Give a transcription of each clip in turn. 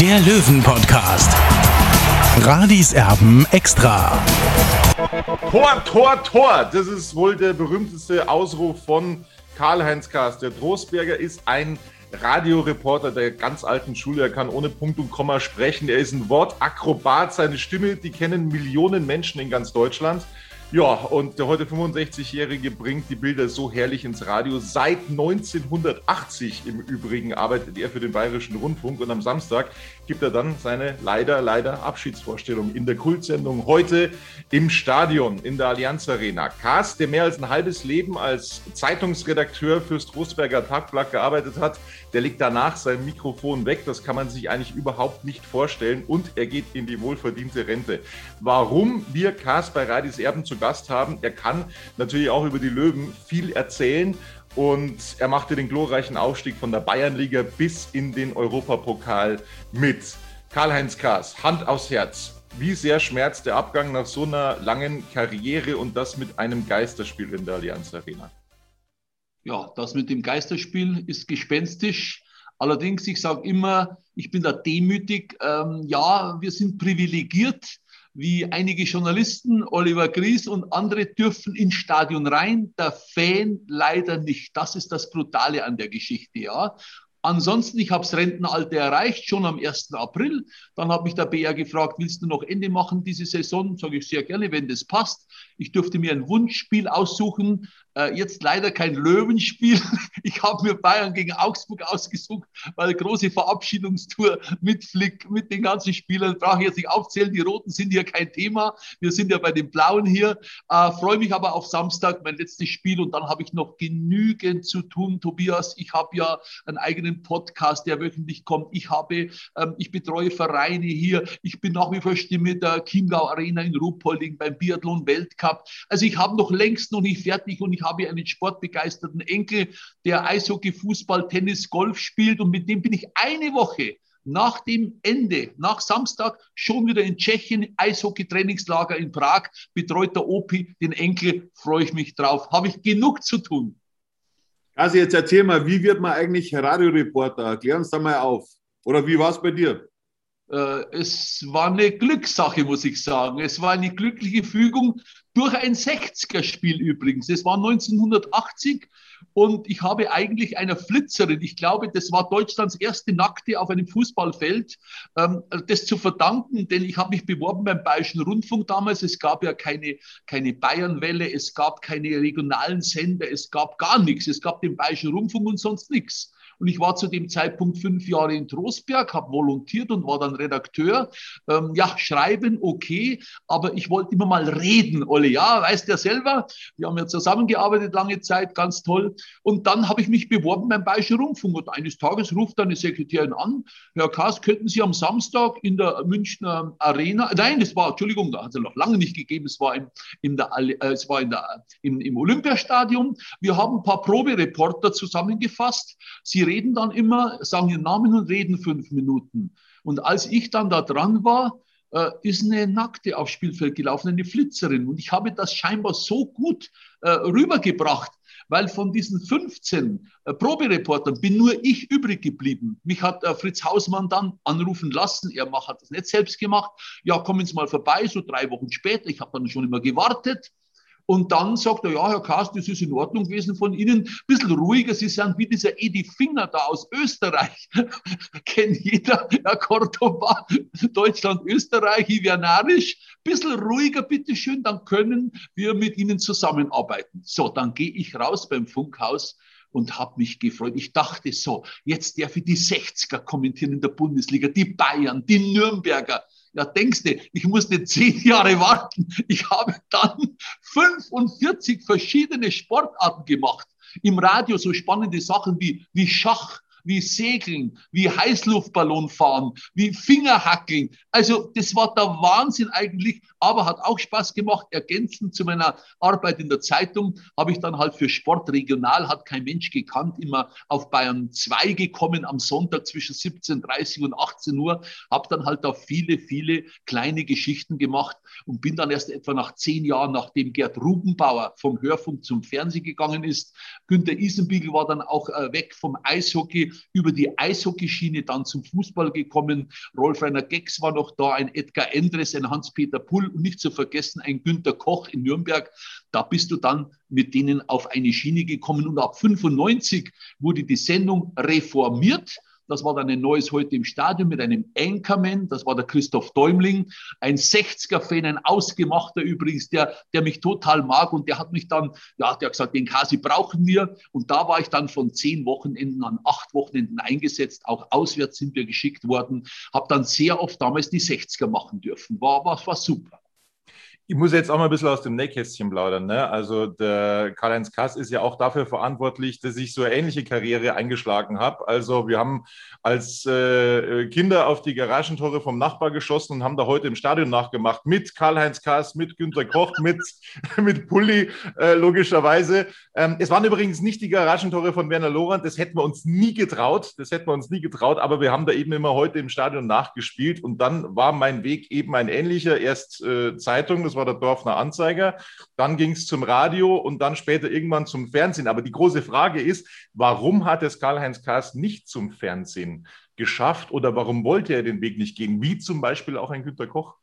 der Löwen-Podcast. Radis Erben extra. Tor, Tor, Tor! Das ist wohl der berühmteste Ausruf von Karl-Heinz Kaas. Der Trostberger ist ein Radioreporter der ganz alten Schule. Er kann ohne Punkt und Komma sprechen. Er ist ein Wortakrobat. Seine Stimme, die kennen Millionen Menschen in ganz Deutschland. Ja, und der heute 65-Jährige bringt die Bilder so herrlich ins Radio. Seit 1980 im Übrigen arbeitet er für den Bayerischen Rundfunk und am Samstag gibt er dann seine leider, leider Abschiedsvorstellung in der Kultsendung heute im Stadion in der Allianz Arena. Kaas, der mehr als ein halbes Leben als Zeitungsredakteur fürs Trostberger Tagblatt gearbeitet hat, der legt danach sein Mikrofon weg. Das kann man sich eigentlich überhaupt nicht vorstellen und er geht in die wohlverdiente Rente. Warum wir Kaas bei Radis Erben zu Gast haben. Er kann natürlich auch über die Löwen viel erzählen und er machte den glorreichen Aufstieg von der Bayernliga bis in den Europapokal mit. Karl-Heinz Kaas, Hand aufs Herz. Wie sehr schmerzt der Abgang nach so einer langen Karriere und das mit einem Geisterspiel in der Allianz Arena? Ja, das mit dem Geisterspiel ist gespenstisch. Allerdings, ich sage immer, ich bin da demütig. Ähm, ja, wir sind privilegiert wie einige Journalisten, Oliver Gries und andere dürfen ins Stadion rein, der Fan leider nicht. Das ist das Brutale an der Geschichte, ja. Ansonsten, ich habe das Rentenalter erreicht, schon am 1. April. Dann hat mich der BR gefragt, willst du noch Ende machen diese Saison? Sage ich sehr gerne, wenn das passt. Ich durfte mir ein Wunschspiel aussuchen. Äh, jetzt leider kein Löwenspiel. Ich habe mir Bayern gegen Augsburg ausgesucht, weil große Verabschiedungstour mit Flick, mit den ganzen Spielern, brauche ich jetzt nicht aufzählen. Die Roten sind hier kein Thema. Wir sind ja bei den Blauen hier. Äh, Freue mich aber auf Samstag, mein letztes Spiel. Und dann habe ich noch genügend zu tun, Tobias. Ich habe ja einen eigenen Podcast, der wöchentlich kommt. Ich habe, ähm, ich betreue Vereine hier. Ich bin nach wie vor Stimme der Chiemgau Arena in Ruhpolding beim Biathlon Weltcup. Also ich habe noch längst noch nicht fertig und ich habe einen sportbegeisterten Enkel, der Eishockey, Fußball, Tennis, Golf spielt und mit dem bin ich eine Woche nach dem Ende, nach Samstag, schon wieder in Tschechien, Eishockey-Trainingslager in Prag, betreut der Opi den Enkel, freue ich mich drauf. Habe ich genug zu tun. Also jetzt erzähl mal, wie wird man eigentlich Radioreporter? Klär uns da mal auf. Oder wie war es bei dir? Äh, es war eine Glückssache, muss ich sagen. Es war eine glückliche Fügung durch ein 60er-Spiel übrigens. Es war 1980 und ich habe eigentlich einer Flitzerin, ich glaube, das war Deutschlands erste Nackte auf einem Fußballfeld, ähm, das zu verdanken, denn ich habe mich beworben beim Bayerischen Rundfunk damals. Es gab ja keine, keine Bayernwelle, es gab keine regionalen Sender, es gab gar nichts. Es gab den Bayerischen Rundfunk und sonst nichts. Und ich war zu dem Zeitpunkt fünf Jahre in Trostberg, habe volontiert und war dann Redakteur. Ähm, ja, schreiben, okay, aber ich wollte immer mal reden, Olli. Ja, weißt ja selber, wir haben ja zusammengearbeitet lange Zeit, ganz toll. Und dann habe ich mich beworben beim Bayerischen Rundfunk. Und eines Tages ruft eine Sekretärin an, Herr Kaas, könnten Sie am Samstag in der Münchner Arena, nein, das war, Entschuldigung, da hat es noch lange nicht gegeben, es war, im, in der, äh, es war in der, im, im Olympiastadion. Wir haben ein paar Probereporter zusammengefasst. Sie reden dann immer, sagen ihren Namen und reden fünf Minuten. Und als ich dann da dran war, äh, ist eine Nackte aufs Spielfeld gelaufen, eine Flitzerin. Und ich habe das scheinbar so gut äh, rübergebracht, weil von diesen 15 äh, Probereportern bin nur ich übrig geblieben. Mich hat äh, Fritz Hausmann dann anrufen lassen. Er macht, hat das nicht selbst gemacht. Ja, kommen Sie mal vorbei, so drei Wochen später. Ich habe dann schon immer gewartet. Und dann sagt er, ja, Herr Kast, das ist in Ordnung gewesen von Ihnen. Ein bisschen ruhiger. Sie sind wie dieser Edi Finger da aus Österreich. Kennt jeder, Herr Cordoba, Deutschland, Österreich, Ivianarisch. Bisschen ruhiger, bitteschön, dann können wir mit Ihnen zusammenarbeiten. So, dann gehe ich raus beim Funkhaus und habe mich gefreut. Ich dachte so, jetzt darf ich die 60er kommentieren in der Bundesliga, die Bayern, die Nürnberger. Ja, denkst du, ich musste zehn Jahre warten. Ich habe dann 45 verschiedene Sportarten gemacht. Im Radio so spannende Sachen wie, wie Schach, wie Segeln, wie Heißluftballon fahren, wie Fingerhackeln. Also das war der Wahnsinn eigentlich, aber hat auch Spaß gemacht. Ergänzend zu meiner Arbeit in der Zeitung habe ich dann halt für Sport regional, hat kein Mensch gekannt, immer auf Bayern 2 gekommen am Sonntag zwischen 17.30 und 18 Uhr, habe dann halt da viele, viele kleine Geschichten gemacht und bin dann erst etwa nach zehn Jahren, nachdem Gerd Rubenbauer vom Hörfunk zum Fernsehen gegangen ist, Günter Isenbiegel war dann auch äh, weg vom Eishockey über die Eishockeyschiene dann zum Fußball gekommen. Rolf Rainer Gex war noch da, ein Edgar Endres, ein Hans-Peter Pull und nicht zu vergessen ein Günter Koch in Nürnberg. Da bist du dann mit denen auf eine Schiene gekommen und ab 95 wurde die Sendung reformiert das war dann ein neues heute im Stadion mit einem Anchorman. Das war der Christoph Däumling. Ein 60er-Fan, ein Ausgemachter übrigens, der, der mich total mag. Und der hat mich dann, ja, der hat gesagt, den Kasi brauchen wir. Und da war ich dann von zehn Wochenenden an acht Wochenenden eingesetzt. Auch auswärts sind wir geschickt worden. Habe dann sehr oft damals die 60er machen dürfen. War, war, war super. Ich muss jetzt auch mal ein bisschen aus dem Nähkästchen plaudern. Ne? Also der Karl-Heinz Kass ist ja auch dafür verantwortlich, dass ich so eine ähnliche Karriere eingeschlagen habe. Also wir haben als äh, Kinder auf die Garagentore vom Nachbar geschossen und haben da heute im Stadion nachgemacht mit Karl-Heinz Kass, mit Günter Koch, mit, mit Pulli, äh, logischerweise. Ähm, es waren übrigens nicht die Garagentore von Werner Lorand, das hätten wir uns nie getraut. Das hätten wir uns nie getraut, aber wir haben da eben immer heute im Stadion nachgespielt und dann war mein Weg eben ein ähnlicher. Erst äh, Zeitung, das war war der Dorfner Anzeiger. Dann ging es zum Radio und dann später irgendwann zum Fernsehen. Aber die große Frage ist, warum hat es Karl-Heinz Kaas nicht zum Fernsehen geschafft oder warum wollte er den Weg nicht gehen? Wie zum Beispiel auch ein Günter Koch?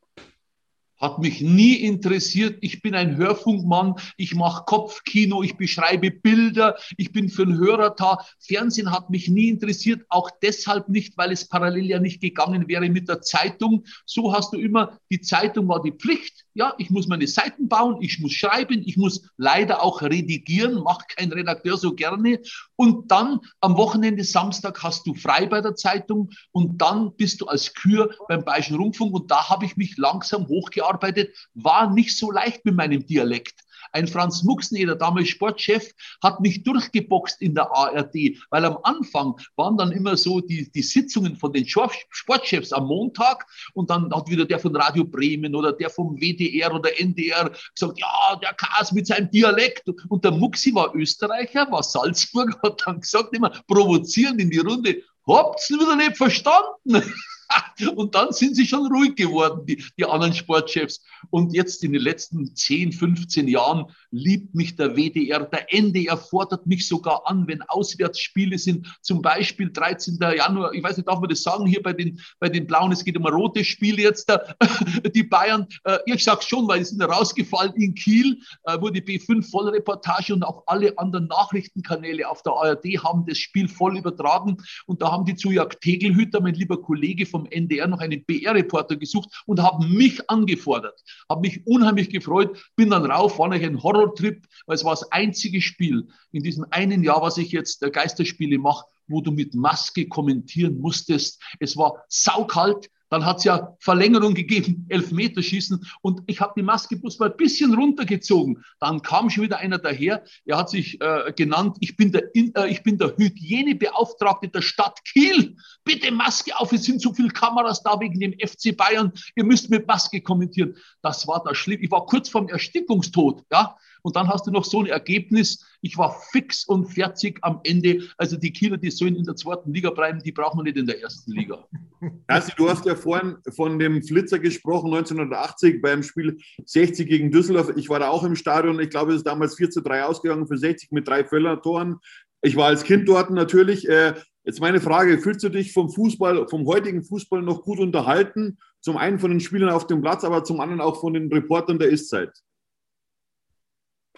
hat mich nie interessiert. Ich bin ein Hörfunkmann, ich mache Kopfkino, ich beschreibe Bilder, ich bin für den Hörer da. Fernsehen hat mich nie interessiert, auch deshalb nicht, weil es parallel ja nicht gegangen wäre mit der Zeitung. So hast du immer, die Zeitung war die Pflicht. Ja, ich muss meine Seiten bauen, ich muss schreiben, ich muss leider auch redigieren, macht kein Redakteur so gerne. Und dann am Wochenende, Samstag, hast du frei bei der Zeitung und dann bist du als Kür beim Bayerischen Rundfunk und da habe ich mich langsam hochgearbeitet gearbeitet, war nicht so leicht mit meinem Dialekt. Ein Franz Muxneder, damals Sportchef, hat mich durchgeboxt in der ARD, weil am Anfang waren dann immer so die, die Sitzungen von den Sportchefs am Montag und dann hat wieder der von Radio Bremen oder der vom WDR oder NDR gesagt, ja, der Kas mit seinem Dialekt. Und der Muxi war Österreicher, war Salzburg, hat dann gesagt, immer provozierend in die Runde, habt's wieder nicht verstanden? Und dann sind sie schon ruhig geworden, die, die anderen Sportchefs. Und jetzt in den letzten 10, 15 Jahren liebt mich der WDR. Der NDR fordert mich sogar an, wenn Auswärtsspiele sind. Zum Beispiel 13. Januar, ich weiß nicht, darf man das sagen hier bei den, bei den Blauen, es geht um ein rotes Spiel jetzt, die Bayern. Äh, ich sage schon, weil sie sind rausgefallen in Kiel, äh, wo die B5 Vollreportage und auch alle anderen Nachrichtenkanäle auf der ARD haben das Spiel voll übertragen. Und da haben die zu Jörg Tegelhüter, mein lieber Kollege vom NDR, noch einen BR-Reporter gesucht und haben mich angefordert. Habe mich unheimlich gefreut, bin dann rauf, war noch ein Horror Horrortrip, weil es war das einzige Spiel in diesem einen Jahr, was ich jetzt der Geisterspiele mache, wo du mit Maske kommentieren musstest. Es war saukalt, dann hat es ja Verlängerung gegeben, Elfmeterschießen. Und ich habe die Maske bloß mal ein bisschen runtergezogen. Dann kam schon wieder einer daher. Er hat sich äh, genannt, ich bin, der, äh, ich bin der Hygienebeauftragte der Stadt Kiel. Bitte Maske auf, es sind so viele Kameras da wegen dem FC Bayern. Ihr müsst mit Maske kommentieren. Das war das schlimm. Ich war kurz vorm Erstickungstod. Ja? Und dann hast du noch so ein Ergebnis. Ich war fix und fertig am Ende. Also die Kieler, die sollen in der zweiten Liga bleiben, die brauchen wir nicht in der ersten Liga. Also, du hast ja vorhin von dem Flitzer gesprochen, 1980 beim Spiel 60 gegen Düsseldorf. Ich war da auch im Stadion. Ich glaube, es ist damals 4 zu 3 ausgegangen für 60 mit drei Völler-Toren. Ich war als Kind dort natürlich. Äh, jetzt meine Frage: Fühlst du dich vom Fußball, vom heutigen Fußball noch gut unterhalten? Zum einen von den Spielern auf dem Platz, aber zum anderen auch von den Reportern der Ist-Zeit.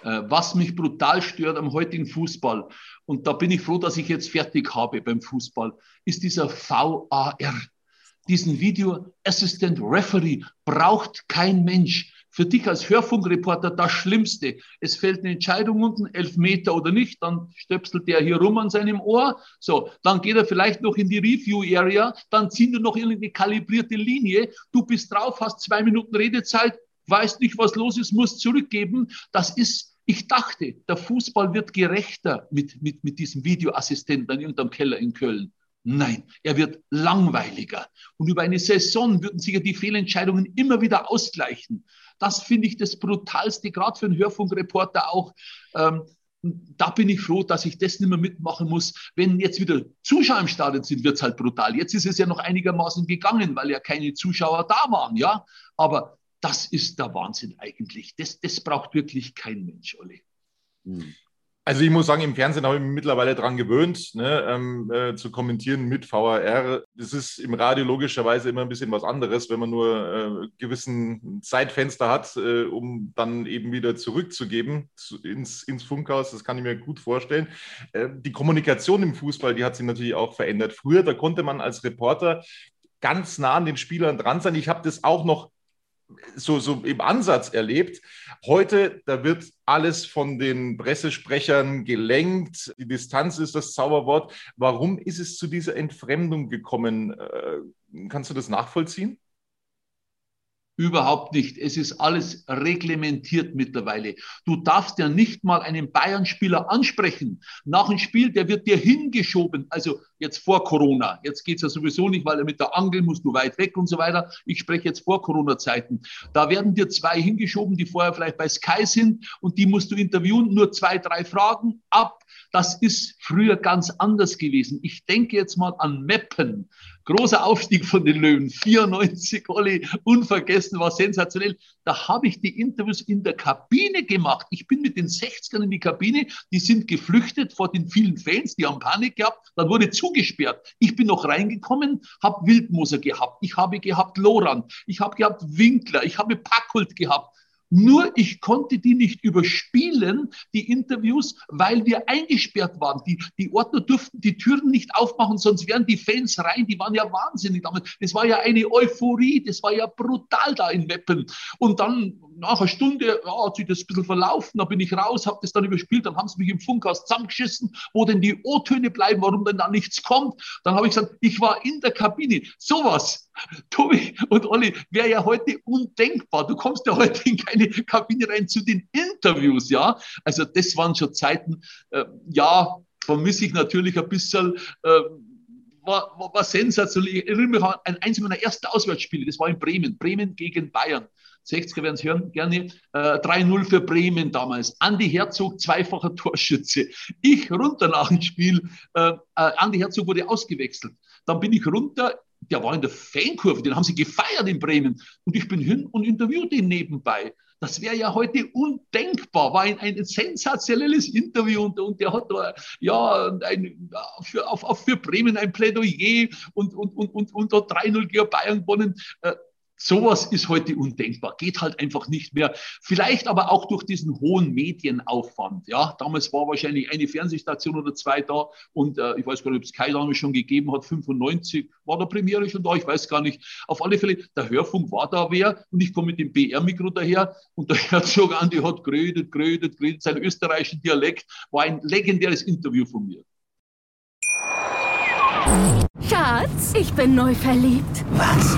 Äh, was mich brutal stört am heutigen Fußball, und da bin ich froh, dass ich jetzt fertig habe beim Fußball, ist dieser VAR. Diesen Video Assistant Referee braucht kein Mensch. Für dich als Hörfunkreporter das Schlimmste. Es fällt eine Entscheidung unten, elf Meter oder nicht, dann stöpselt der hier rum an seinem Ohr. So, dann geht er vielleicht noch in die Review Area, dann ziehen wir noch irgendeine kalibrierte Linie. Du bist drauf, hast zwei Minuten Redezeit, weißt nicht, was los ist, musst zurückgeben. Das ist Ich dachte, der Fußball wird gerechter mit, mit, mit diesem Videoassistenten in irgendeinem Keller in Köln. Nein, er wird langweiliger. Und über eine Saison würden sich ja die Fehlentscheidungen immer wieder ausgleichen. Das finde ich das Brutalste, gerade für einen Hörfunkreporter auch. Ähm, da bin ich froh, dass ich das nicht mehr mitmachen muss. Wenn jetzt wieder Zuschauer im Stadion sind, wird es halt brutal. Jetzt ist es ja noch einigermaßen gegangen, weil ja keine Zuschauer da waren, ja. Aber das ist der Wahnsinn eigentlich. Das, das braucht wirklich kein Mensch, Olli. Hm. Also ich muss sagen, im Fernsehen habe ich mich mittlerweile daran gewöhnt, ne, ähm, äh, zu kommentieren mit VAR. Das ist im Radio logischerweise immer ein bisschen was anderes, wenn man nur äh, gewissen Zeitfenster hat, äh, um dann eben wieder zurückzugeben zu, ins, ins Funkhaus. Das kann ich mir gut vorstellen. Äh, die Kommunikation im Fußball, die hat sich natürlich auch verändert. Früher, da konnte man als Reporter ganz nah an den Spielern dran sein. Ich habe das auch noch so, so im Ansatz erlebt. Heute, da wird alles von den Pressesprechern gelenkt. Die Distanz ist das Zauberwort. Warum ist es zu dieser Entfremdung gekommen? Äh, kannst du das nachvollziehen? Überhaupt nicht. Es ist alles reglementiert mittlerweile. Du darfst ja nicht mal einen Bayern-Spieler ansprechen. Nach dem Spiel, der wird dir hingeschoben. Also jetzt vor Corona. Jetzt geht's ja sowieso nicht, weil er mit der Angel muss nur weit weg und so weiter. Ich spreche jetzt vor Corona-Zeiten. Da werden dir zwei hingeschoben, die vorher vielleicht bei Sky sind und die musst du interviewen. Nur zwei, drei Fragen ab. Das ist früher ganz anders gewesen. Ich denke jetzt mal an Meppen. Großer Aufstieg von den Löwen. 94, Olli, unvergessen, war sensationell. Da habe ich die Interviews in der Kabine gemacht. Ich bin mit den 60ern in die Kabine. Die sind geflüchtet vor den vielen Fans, die haben Panik gehabt. Dann wurde zugesperrt. Ich bin noch reingekommen, habe Wildmoser gehabt. Ich habe gehabt Loran. Ich habe gehabt Winkler. Ich habe Packult gehabt. Nur ich konnte die nicht überspielen, die Interviews, weil wir eingesperrt waren. Die, die Ordner durften die Türen nicht aufmachen, sonst wären die Fans rein. Die waren ja wahnsinnig damals. Das war ja eine Euphorie. Das war ja brutal da in Meppen. Und dann nach einer Stunde ja, hat sich das ein bisschen verlaufen. Da bin ich raus, habe das dann überspielt. Dann haben sie mich im Funkhaus zusammengeschissen, wo denn die O-Töne bleiben, warum denn da nichts kommt. Dann habe ich gesagt, ich war in der Kabine. Sowas Tobi und Olli, wäre ja heute undenkbar. Du kommst ja heute in keine Kabine rein zu den Interviews, ja. Also das waren schon Zeiten, äh, ja, vermisse ich natürlich ein bisschen. Äh, war, war, war sensationell. Ich erinnere mich an eins meiner ersten Auswärtsspiele, das war in Bremen, Bremen gegen Bayern. 60er werden es hören, gerne. Äh, 3-0 für Bremen damals. Andi Herzog, zweifacher Torschütze. Ich runter nach dem Spiel. Äh, äh, Andi Herzog wurde ausgewechselt. Dann bin ich runter der war in der Fankurve, den haben sie gefeiert in Bremen. Und ich bin hin und interviewte ihn nebenbei. Das wäre ja heute undenkbar, war ein, ein sensationelles Interview und, und der hat da, ja ein, für, auf, auf für Bremen ein Plädoyer und, und, und, und, und hat 3-0 gegen Bayern gewonnen. Sowas ist heute undenkbar, geht halt einfach nicht mehr. Vielleicht aber auch durch diesen hohen Medienaufwand. Ja, damals war wahrscheinlich eine Fernsehstation oder zwei da und äh, ich weiß gar nicht, ob es Kai damals schon gegeben hat. 95 war der Premiere schon da, ich weiß gar nicht. Auf alle Fälle, der Hörfunk war da wer und ich komme mit dem BR-Mikro daher und der Herzog Andi hat grödet, grödet, grödet. Sein österreichischen Dialekt war ein legendäres Interview von mir. Schatz, ich bin neu verliebt. Was?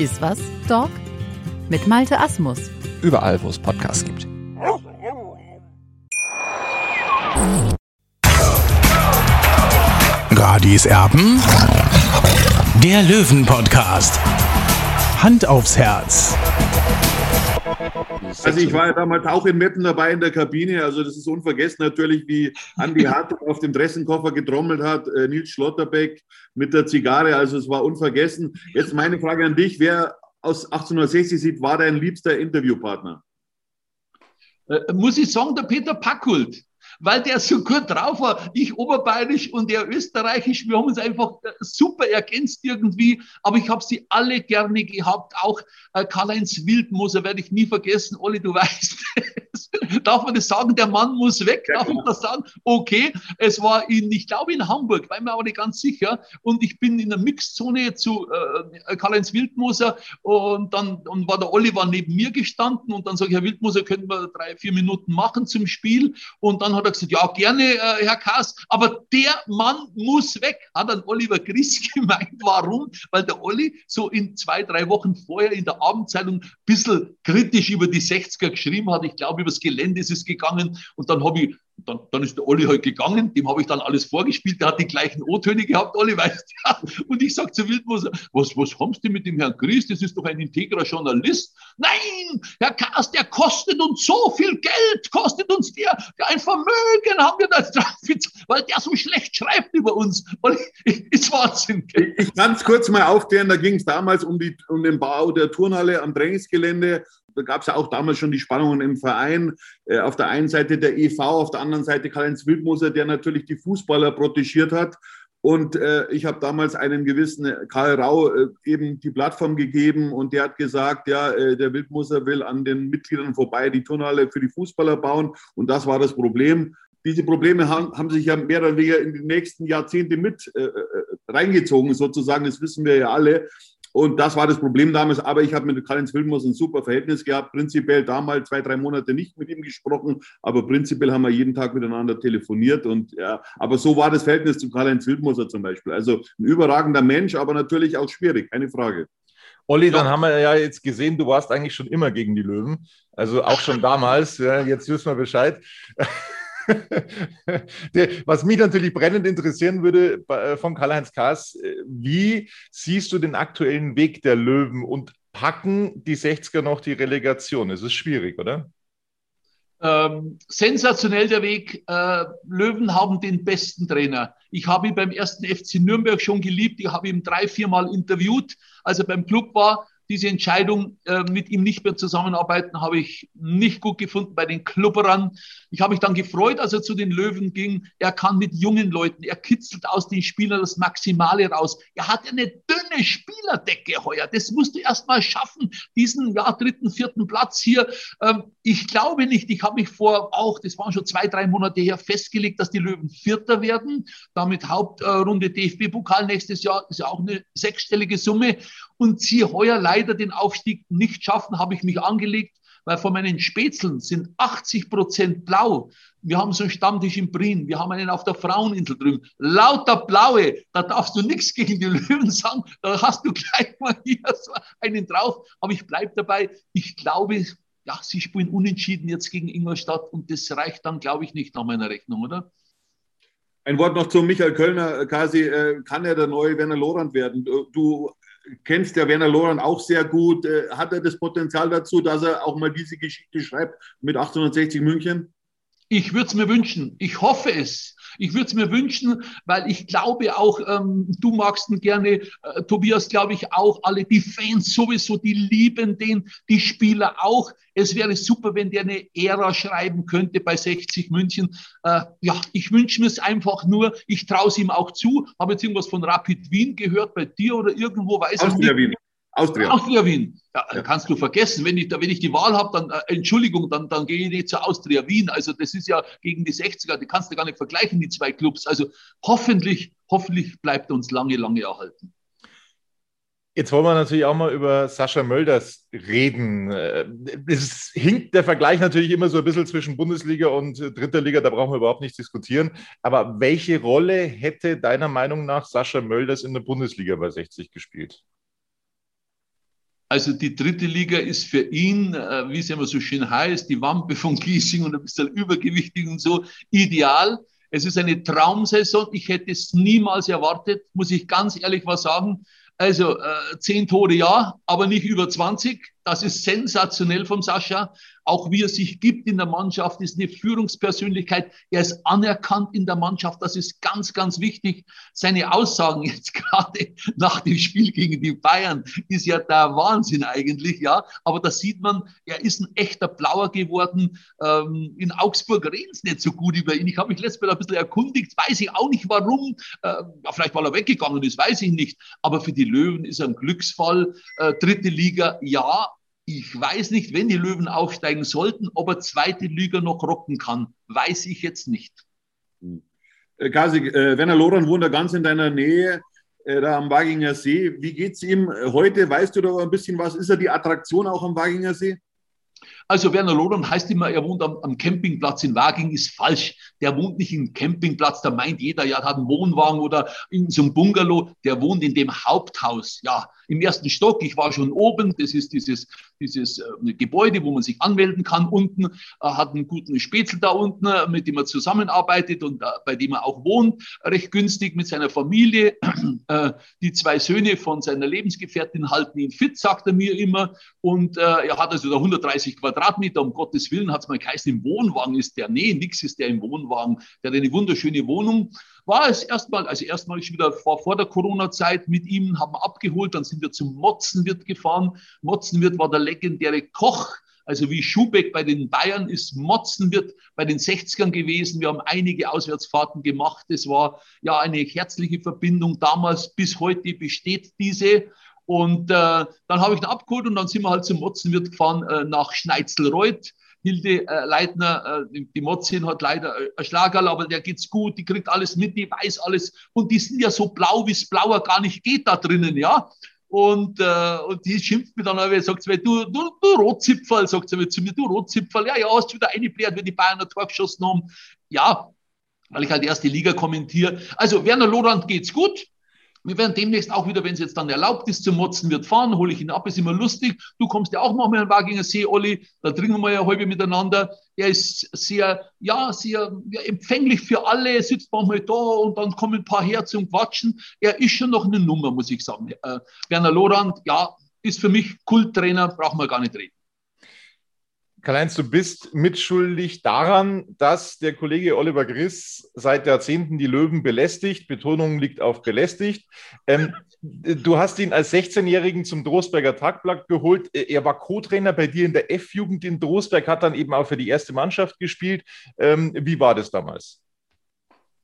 Ist was, Dog? Mit Malte Asmus. Überall, wo es Podcasts gibt. Radis Erben. Der Löwen-Podcast. Hand aufs Herz. Also ich war ja damals auch in Meppen dabei in der Kabine. Also das ist unvergessen natürlich, wie Andi Hartog auf dem Dressenkoffer getrommelt hat, äh, Nils Schlotterbeck mit der Zigarre. Also es war unvergessen. Jetzt meine Frage an dich. Wer aus 1860 sieht, war dein liebster Interviewpartner? Äh, muss ich sagen, der Peter Packult weil der so gut drauf war. Ich oberbayerisch und er österreichisch. Wir haben uns einfach äh, super ergänzt irgendwie. Aber ich habe sie alle gerne gehabt. Auch äh, Karl-Heinz Wildmoser werde ich nie vergessen. Olli, du weißt. Darf man das sagen? Der Mann muss weg. Darf ich das sagen? Okay. Es war in, ich glaube, in Hamburg, war mir aber nicht ganz sicher. Und ich bin in der Mixzone zu äh, Karl-Heinz Wildmoser und dann und war der Oliver neben mir gestanden und dann sage ich, Herr Wildmoser, könnten wir drei, vier Minuten machen zum Spiel? Und dann hat er gesagt, ja, gerne, äh, Herr Kass, aber der Mann muss weg, hat dann Oliver Chris gemeint. Warum? Weil der Olli so in zwei, drei Wochen vorher in der Abendzeitung ein bisschen kritisch über die 60er geschrieben hat. Ich glaube, übers Gelände ist es gegangen. Und dann habe ich dann, dann, ist der Olli halt gegangen, dem habe ich dann alles vorgespielt, der hat die gleichen O-Töne gehabt, Olli weißt ja. Und ich sage zu Wildmoser, was, was haben Sie mit dem Herrn Gries, das ist doch ein integrer Journalist. Nein, Herr Kaas, der kostet uns so viel Geld, kostet uns der, der ein Vermögen haben wir da drauf, weil der so schlecht schreibt über uns. Olli, ist Wahnsinn. Ich kann es kurz mal aufklären, da ging es damals um, die, um den Bau der Turnhalle am Trainingsgelände da gab es ja auch damals schon die Spannungen im Verein. Äh, auf der einen Seite der EV, auf der anderen Seite Karl-Heinz Wildmoser, der natürlich die Fußballer protegiert hat. Und äh, ich habe damals einen gewissen Karl Rau äh, eben die Plattform gegeben und der hat gesagt, ja, äh, der Wildmoser will an den Mitgliedern vorbei die Turnhalle für die Fußballer bauen und das war das Problem. Diese Probleme haben, haben sich ja mehr oder weniger in die nächsten Jahrzehnte mit äh, äh, reingezogen, sozusagen, das wissen wir ja alle. Und das war das Problem damals. Aber ich habe mit Karl-Heinz Wilmers ein super Verhältnis gehabt. Prinzipiell damals zwei, drei Monate nicht mit ihm gesprochen, aber prinzipiell haben wir jeden Tag miteinander telefoniert. Und ja, aber so war das Verhältnis zu Karl-Heinz Wildmoser zum Beispiel. Also ein überragender Mensch, aber natürlich auch schwierig, keine Frage. Olli, dann haben wir ja jetzt gesehen, du warst eigentlich schon immer gegen die Löwen. Also auch schon damals. Ja, jetzt wissen wir Bescheid. Was mich natürlich brennend interessieren würde äh, von Karl-Heinz Kaas, äh, wie siehst du den aktuellen Weg der Löwen und packen die 60er noch die Relegation? Es ist schwierig, oder? Ähm, sensationell der Weg. Äh, Löwen haben den besten Trainer. Ich habe ihn beim ersten FC Nürnberg schon geliebt. Ich habe ihn drei, vier Mal interviewt, als er beim Club war diese Entscheidung, äh, mit ihm nicht mehr zusammenarbeiten, habe ich nicht gut gefunden bei den Klubberern. Ich habe mich dann gefreut, als er zu den Löwen ging. Er kann mit jungen Leuten, er kitzelt aus den Spielern das Maximale raus. Er hat eine dünne Spielerdecke heuer. Das musst du erst mal schaffen, diesen ja, dritten, vierten Platz hier. Ähm, ich glaube nicht, ich habe mich vor auch, das waren schon zwei, drei Monate her, festgelegt, dass die Löwen Vierter werden. Damit Hauptrunde DFB-Pokal nächstes Jahr ist ja auch eine sechsstellige Summe und sie heuer leider den Aufstieg nicht schaffen, habe ich mich angelegt, weil von meinen Spätzeln sind 80 Prozent blau. Wir haben so einen Stammtisch in Brien, wir haben einen auf der Fraueninsel drüben. Lauter Blaue, da darfst du nichts gegen die Löwen sagen, da hast du gleich mal hier so einen drauf. Aber ich bleibe dabei, ich glaube, ja, sie spielen unentschieden jetzt gegen Ingolstadt und das reicht dann, glaube ich, nicht nach meiner Rechnung, oder? Ein Wort noch zu Michael Kölner, Kasi. Äh, kann er der neue Werner Lorand werden? Du kennst ja Werner Lorand auch sehr gut. Äh, hat er das Potenzial dazu, dass er auch mal diese Geschichte schreibt mit 1860 München? Ich würde es mir wünschen. Ich hoffe es. Ich würde es mir wünschen, weil ich glaube auch, ähm, du magst ihn gerne, äh, Tobias, glaube ich auch, alle die Fans sowieso, die lieben den, die Spieler auch. Es wäre super, wenn der eine Ära schreiben könnte bei 60 München. Äh, ja, ich wünsche mir es einfach nur. Ich traue es ihm auch zu. Habe jetzt irgendwas von Rapid Wien gehört bei dir oder irgendwo, weiß ich nicht. Wien. Austria. Austria Wien. Ja, ja. kannst du vergessen. Wenn ich, wenn ich die Wahl habe, dann, äh, Entschuldigung, dann, dann gehe ich nicht zur Austria Wien. Also das ist ja gegen die 60er, die kannst du gar nicht vergleichen, die zwei Clubs. Also hoffentlich, hoffentlich bleibt er uns lange, lange erhalten. Jetzt wollen wir natürlich auch mal über Sascha Mölders reden. Äh, es hinkt der Vergleich natürlich immer so ein bisschen zwischen Bundesliga und dritter Liga, da brauchen wir überhaupt nicht diskutieren. Aber welche Rolle hätte deiner Meinung nach Sascha Mölders in der Bundesliga bei 60 gespielt? Also die dritte Liga ist für ihn, äh, wie es immer so schön heißt, die Wampe von Giesing und ein bisschen übergewichtig und so, ideal. Es ist eine Traumsaison. Ich hätte es niemals erwartet, muss ich ganz ehrlich was sagen. Also äh, zehn Tore ja, aber nicht über 20. Das ist sensationell vom Sascha. Auch wie er sich gibt in der Mannschaft, ist eine Führungspersönlichkeit. Er ist anerkannt in der Mannschaft. Das ist ganz, ganz wichtig. Seine Aussagen jetzt gerade nach dem Spiel gegen die Bayern ist ja der Wahnsinn eigentlich, ja. Aber da sieht man, er ist ein echter Blauer geworden. Ähm, in Augsburg reden es nicht so gut über ihn. Ich habe mich letztes Mal ein bisschen erkundigt, weiß ich auch nicht warum. Äh, vielleicht weil er weggegangen ist, weiß ich nicht. Aber für die Löwen ist er ein Glücksfall. Äh, dritte Liga, ja, Ich weiß nicht, wenn die Löwen aufsteigen sollten, ob er zweite Liga noch rocken kann. Weiß ich jetzt nicht. Äh, Kasi, äh, Werner Loran wohnt da ganz in deiner Nähe, äh, da am Waginger See. Wie geht es ihm heute? Weißt du da ein bisschen was? Ist er die Attraktion auch am Waginger See? Also Werner Lodern heißt immer, er wohnt am, am, Campingplatz in Waging, ist falsch. Der wohnt nicht im Campingplatz, da meint jeder, ja, hat einen Wohnwagen oder in so einem Bungalow. Der wohnt in dem Haupthaus, ja, im ersten Stock. Ich war schon oben, das ist dieses, dieses äh, Gebäude, wo man sich anmelden kann unten, äh, hat einen guten Spätzl da unten, äh, mit dem er zusammenarbeitet und äh, bei dem er auch wohnt, recht günstig mit seiner Familie. Äh, die zwei Söhne von seiner Lebensgefährtin halten ihn fit, sagt er mir immer. Und er hat also da 130 Quadratmeter, um Gottes Willen, hat es mal geheißen, im Wohnwagen ist der. Nee, nix ist der im Wohnwagen. Der hat eine wunderschöne Wohnung. War es erstmal, also erstmal ich wieder vor, vor der Corona-Zeit mit ihm, haben abgeholt, dann sind wir zum Motzenwirt gefahren. Motzenwirt war der legendäre Koch. Also wie Schubeck bei den Bayern ist Motzenwirt bei den 60ern gewesen. Wir haben einige Auswärtsfahrten gemacht. Es war ja eine herzliche Verbindung damals. Bis heute besteht diese. Und äh, dann habe ich ihn abgeholt und dann sind wir halt zum Motzenwirt gefahren äh, nach Schneitzelreuth. Hilde äh, Leitner, äh, die Motzin hat leider äh, ein Schlagerl, aber der geht's gut, die kriegt alles mit, die weiß alles. Und die sind ja so blau, wie es blauer gar nicht geht da drinnen, ja. Und, äh, und die schimpft mir dann aber, sagt sie mir, du, du, du Rotzipferl, sagt sie mir zu mir, du Rotzipferl, ja, ja, hast du wieder eingebläht, wie die Bayern ein Tor geschossen haben. Ja, weil ich halt erste Liga kommentiere. Also Werner Lorand geht's gut. Wir werden demnächst auch wieder, wenn es jetzt dann erlaubt ist, zum Motzen wird fahren, hole ich ihn ab, ist immer lustig. Du kommst ja auch mal an Waginger See, Olli, da trinken wir ja heute miteinander. Er ist sehr, ja, sehr ja, empfänglich für alle, sitzt manchmal da und dann kommen ein paar her zum Quatschen. Er ist schon noch eine Nummer, muss ich sagen. Äh, Werner Lorand, ja, ist für mich Kulttrainer, brauchen wir gar nicht reden. Karl-Heinz, du bist mitschuldig daran, dass der Kollege Oliver Griss seit Jahrzehnten die Löwen belästigt. Betonung liegt auf belästigt. Ähm, du hast ihn als 16-Jährigen zum Drosberger Tagblatt geholt. Er war Co-Trainer bei dir in der F-Jugend in Drosberg, hat dann eben auch für die erste Mannschaft gespielt. Ähm, wie war das damals?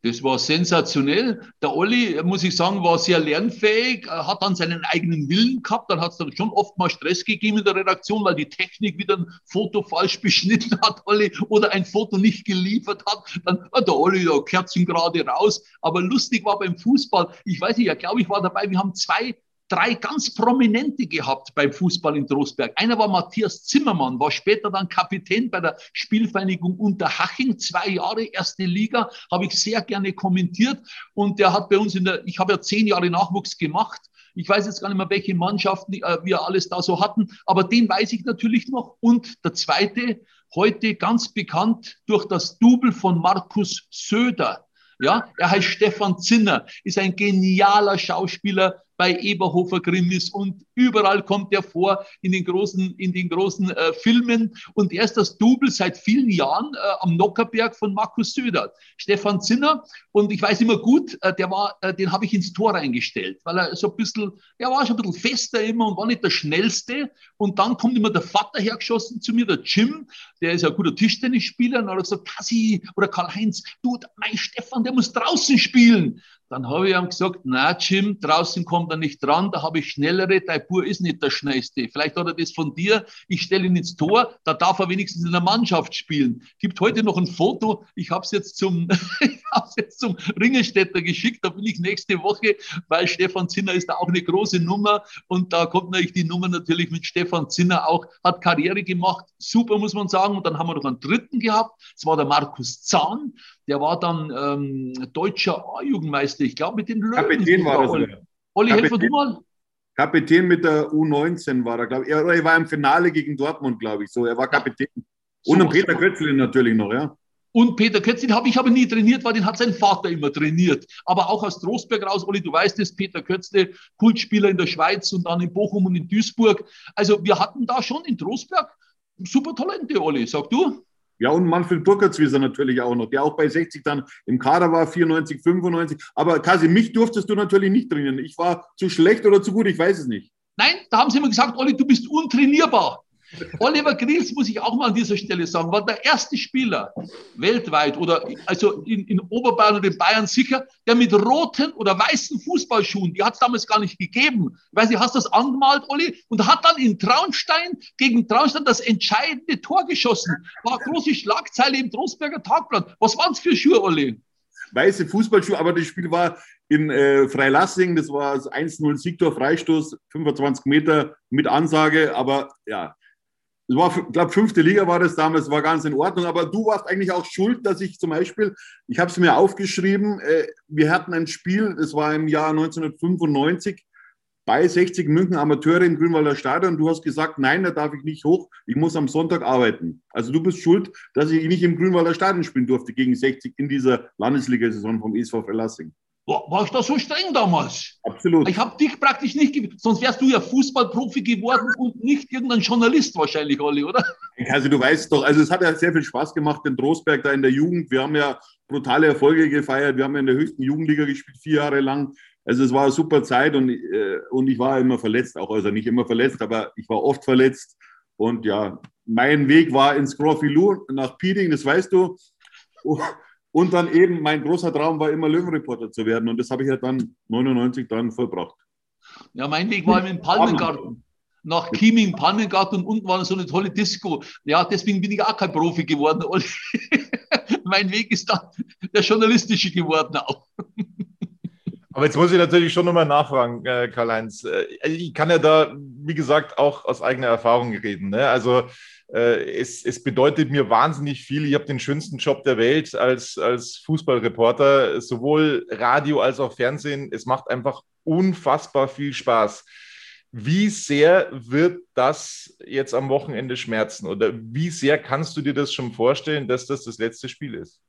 Das war sensationell. Der Olli, muss ich sagen, war sehr lernfähig, hat dann seinen eigenen Willen gehabt. Dann hat es dann schon oft mal Stress gegeben in der Redaktion, weil die Technik wieder ein Foto falsch beschnitten hat, Olli, oder ein Foto nicht geliefert hat. Dann hat der Olli da Kerzen gerade raus. Aber lustig war beim Fußball, ich weiß nicht, ja, glaube ich, war dabei, wir haben zwei drei ganz prominente gehabt beim Fußball in Trostberg. Einer war Matthias Zimmermann, war später dann Kapitän bei der Spielvereinigung Unterhaching, zwei Jahre erste Liga, habe ich sehr gerne kommentiert und der hat bei uns in der, ich habe ja zehn Jahre Nachwuchs gemacht. Ich weiß jetzt gar nicht mehr, welche Mannschaften äh, wir alles da so hatten, aber den weiß ich natürlich noch. Und der zweite, heute ganz bekannt durch das Double von Markus Söder. Ja, er heißt Stefan Zinner, ist ein genialer Schauspieler, bei Eberhofer Krimis und überall kommt er vor in den großen, in den großen äh, Filmen. Und er ist das Double seit vielen Jahren äh, am Nockerberg von Markus Söder. Stefan Zinner, und ich weiß immer gut, äh, der war, äh, den habe ich ins Tor reingestellt, weil er so ein bisschen, er war schon ein bisschen fester immer und war nicht der Schnellste. Und dann kommt immer der Vater hergeschossen zu mir, der Jim, der ist ein guter Tischtennisspieler, und er hat gesagt, Kassi oder Karl-Heinz, du, mein Stefan, der muss draußen spielen. Dann habe ich ihm gesagt, na Jim, draußen kommt er nicht dran, da habe ich schnellere, dein Bur ist nicht der schnellste. Vielleicht hat er das von dir, ich stelle ihn ins Tor, da darf er wenigstens in der Mannschaft spielen. Gibt heute noch ein Foto, ich habe es jetzt zum, ich habe jetzt zum Ringelstädter geschickt, da bin ich nächste Woche, weil Stefan Zinner ist da auch eine große Nummer und da kommt natürlich die Nummer natürlich mit Stefan Zinner auch, hat Karriere gemacht, super muss man sagen. Und dann haben wir noch einen dritten gehabt, das war der Markus Zahn, der war dann ähm, deutscher A-Jugendmeister, ich glaube mit den Löwen. Kapitän war das. Olli, Olli du mal. Kapitän mit der U19 war er, glaube ich. Er, er, war im Finale gegen Dortmund, glaube ich. So, er war Kapitän. Und so, Peter Kötzl natürlich noch, ja. Und Peter Kötzl habe ich aber nie trainiert, weil den hat sein Vater immer trainiert. Aber auch aus Trostberg raus, Olli, du weißt es, Peter Kötzle, Kultspieler in der Schweiz und dann in Bochum und in Duisburg. Also wir hatten da schon in Trostberg super Talente, Olli, sag du? Ja, und Manfred Burkertswieser natürlich auch noch, der auch bei 60 dann im Kader war, 94, 95. Aber Kasi, mich durftest du natürlich nicht trainieren. Ich war zu schlecht oder zu gut, ich weiß es nicht. Nein, da haben sie immer gesagt, Olli, du bist untrainierbar. Oliver Grills, muss ich auch mal an dieser Stelle sagen, war der erste Spieler weltweit oder also in, in Oberbayern oder in Bayern sicher, der mit roten oder weißen Fußballschuhen, die hat es damals gar nicht gegeben. Ich weiß nicht, hast du das angemalt, Olli? Und hat dann in Traunstein gegen Traunstein das entscheidende Tor geschossen. War große Schlagzeile im Trostberger Tagblatt. Was waren es für Schuhe, Olli? Weiße Fußballschuhe, aber das Spiel war in äh, Freilassing, das war das 1-0 Siegtor, Freistoß, 25 Meter mit Ansage, aber ja, es war, ich glaube, fünfte Liga war das damals, war ganz in Ordnung. Aber du warst eigentlich auch schuld, dass ich zum Beispiel, ich habe es mir aufgeschrieben, äh, wir hatten ein Spiel, das war im Jahr 1995 bei 60 München Amateure im Grünwalder Stadion. Du hast gesagt, nein, da darf ich nicht hoch, ich muss am Sonntag arbeiten. Also du bist schuld, dass ich nicht im Grünwalder Stadion spielen durfte gegen 60 in dieser Landesliga-Saison vom SV Verlassing. War ich da so streng damals? Absolut. Ich habe dich praktisch nicht, sonst wärst du ja Fußballprofi geworden und nicht irgendein Journalist wahrscheinlich, Olli, oder? Also du weißt doch, also es hat ja sehr viel Spaß gemacht in Trostberg da in der Jugend. Wir haben ja brutale Erfolge gefeiert. Wir haben ja in der höchsten Jugendliga gespielt, vier Jahre lang. Also es war eine super Zeit und, äh, und ich war immer verletzt, auch also nicht immer verletzt, aber ich war oft verletzt. Und ja, mein Weg war ins Grofilou nach Pieding, das weißt du. Und dann eben, mein großer Traum war immer Löwenreporter zu werden. Und das habe ich ja dann 99 dann vollbracht. Ja, mein Weg war im Palmengarten. Nach Chieming, Palmengarten und unten war so eine tolle Disco. Ja, deswegen bin ich auch kein Profi geworden. mein Weg ist dann der journalistische geworden auch. Aber jetzt muss ich natürlich schon nochmal nachfragen, äh, Karl-Heinz. Äh, ich kann ja da, wie gesagt, auch aus eigener Erfahrung reden. Ne? Also es, es, bedeutet mir wahnsinnig viel. Ich habe den schönsten Job der Welt als, als Fußballreporter, sowohl Radio als auch Fernsehen. Es macht einfach unfassbar viel Spaß. Wie sehr wird das jetzt am Wochenende schmerzen? Oder wie sehr kannst du dir das schon vorstellen, dass das das letzte Spiel ist?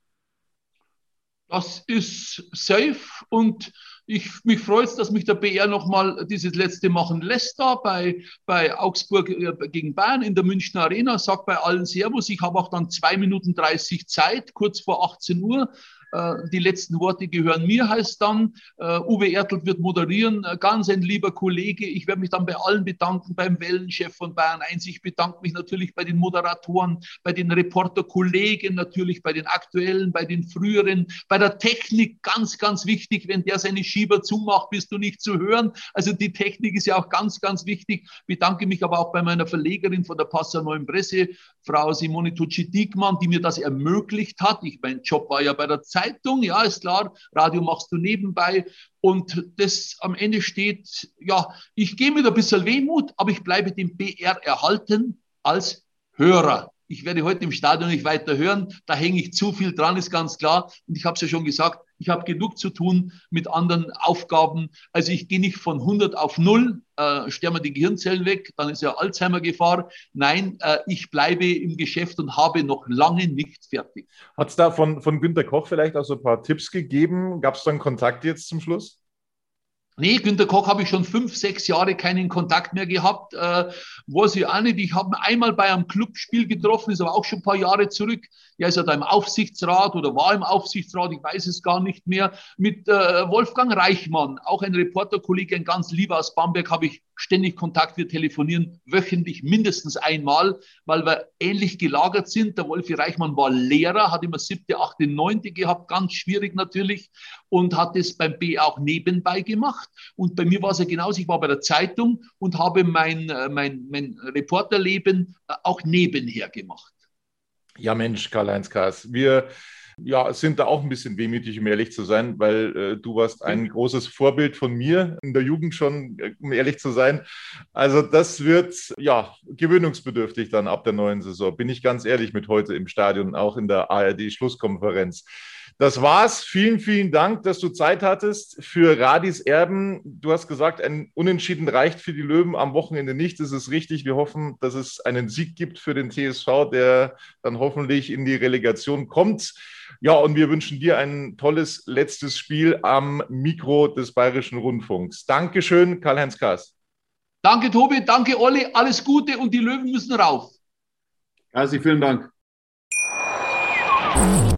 Das ist safe und ich, mich freut dass mich der BR nochmal dieses letzte machen lässt da bei, bei Augsburg äh, gegen Bayern in der Münchner Arena. Sagt bei allen Servus. Ich habe auch dann zwei Minuten 30 Zeit, kurz vor 18 Uhr. Äh, die letzten Worte gehören mir, heißt dann. Äh, Uwe Ertl wird moderieren, äh, ganz ein lieber Kollege. Ich werde mich dann bei allen bedanken, beim Wellenchef von Bayern 1. Ich bedanke mich natürlich bei den Moderatoren, bei den Reporterkollegen natürlich, bei den aktuellen, bei den früheren, bei der Technik, ganz, ganz wichtig. Wenn der seine Schieber zumacht, bist du nicht zu hören. Also die Technik ist ja auch ganz, ganz wichtig. Bedanke mich aber auch bei meiner Verlegerin von der Passau Neuen Presse, Frau Simone Tucci-Diekmann, die mir das ermöglicht hat. Ich, mein Job war ja bei der Zeit Zeitung, ja, ist klar, Radio machst du nebenbei. Und das am Ende steht, ja, ich gehe mit ein bisschen Wehmut, aber ich bleibe dem BR erhalten als Hörer. Ich werde heute im Stadion nicht weiter hören, da hänge ich zu viel dran, ist ganz klar. Und ich habe es ja schon gesagt, ich habe genug zu tun mit anderen Aufgaben. Also ich gehe nicht von 100 auf 0, äh, sterben die Gehirnzellen weg, dann ist ja Alzheimer-Gefahr. Nein, äh, ich bleibe im Geschäft und habe noch lange nicht fertig. Hat es da von, von Günter Koch vielleicht auch so ein paar Tipps gegeben? Gab es dann Kontakt jetzt zum Schluss? Nee, Günter Koch habe ich schon fünf, sechs Jahre keinen Kontakt mehr gehabt. Äh, weiß ich auch nicht. Ich habe ihn einmal bei einem Clubspiel getroffen, ist aber auch schon ein paar Jahre zurück. Er ist ja da im Aufsichtsrat oder war im Aufsichtsrat, ich weiß es gar nicht mehr. Mit äh, Wolfgang Reichmann, auch ein Reporterkollege, ein ganz lieber aus Bamberg, habe ich ständig Kontakt. Wir telefonieren wöchentlich mindestens einmal, weil wir ähnlich gelagert sind. Der Wolfi Reichmann war Lehrer, hat immer siebte, achte, neunte gehabt, ganz schwierig natürlich und hat es beim B auch nebenbei gemacht. Und bei mir war es ja genauso. Ich war bei der Zeitung und habe mein, äh, mein, mein Reporterleben äh, auch nebenher gemacht. Ja, Mensch, Karl-Heinz Kaas, wir ja, sind da auch ein bisschen wehmütig, um ehrlich zu sein, weil äh, du warst ein großes Vorbild von mir in der Jugend schon, äh, um ehrlich zu sein. Also das wird ja gewöhnungsbedürftig dann ab der neuen Saison, bin ich ganz ehrlich mit heute im Stadion, auch in der ARD-Schlusskonferenz. Das war's. Vielen, vielen Dank, dass du Zeit hattest für Radis Erben. Du hast gesagt, ein Unentschieden reicht für die Löwen am Wochenende nicht. Das ist richtig. Wir hoffen, dass es einen Sieg gibt für den TSV, der dann hoffentlich in die Relegation kommt. Ja, und wir wünschen dir ein tolles letztes Spiel am Mikro des Bayerischen Rundfunks. Dankeschön, Karl-Heinz Kaas. Danke, Tobi. Danke, Olli. Alles Gute und die Löwen müssen rauf. Herzlich vielen Dank.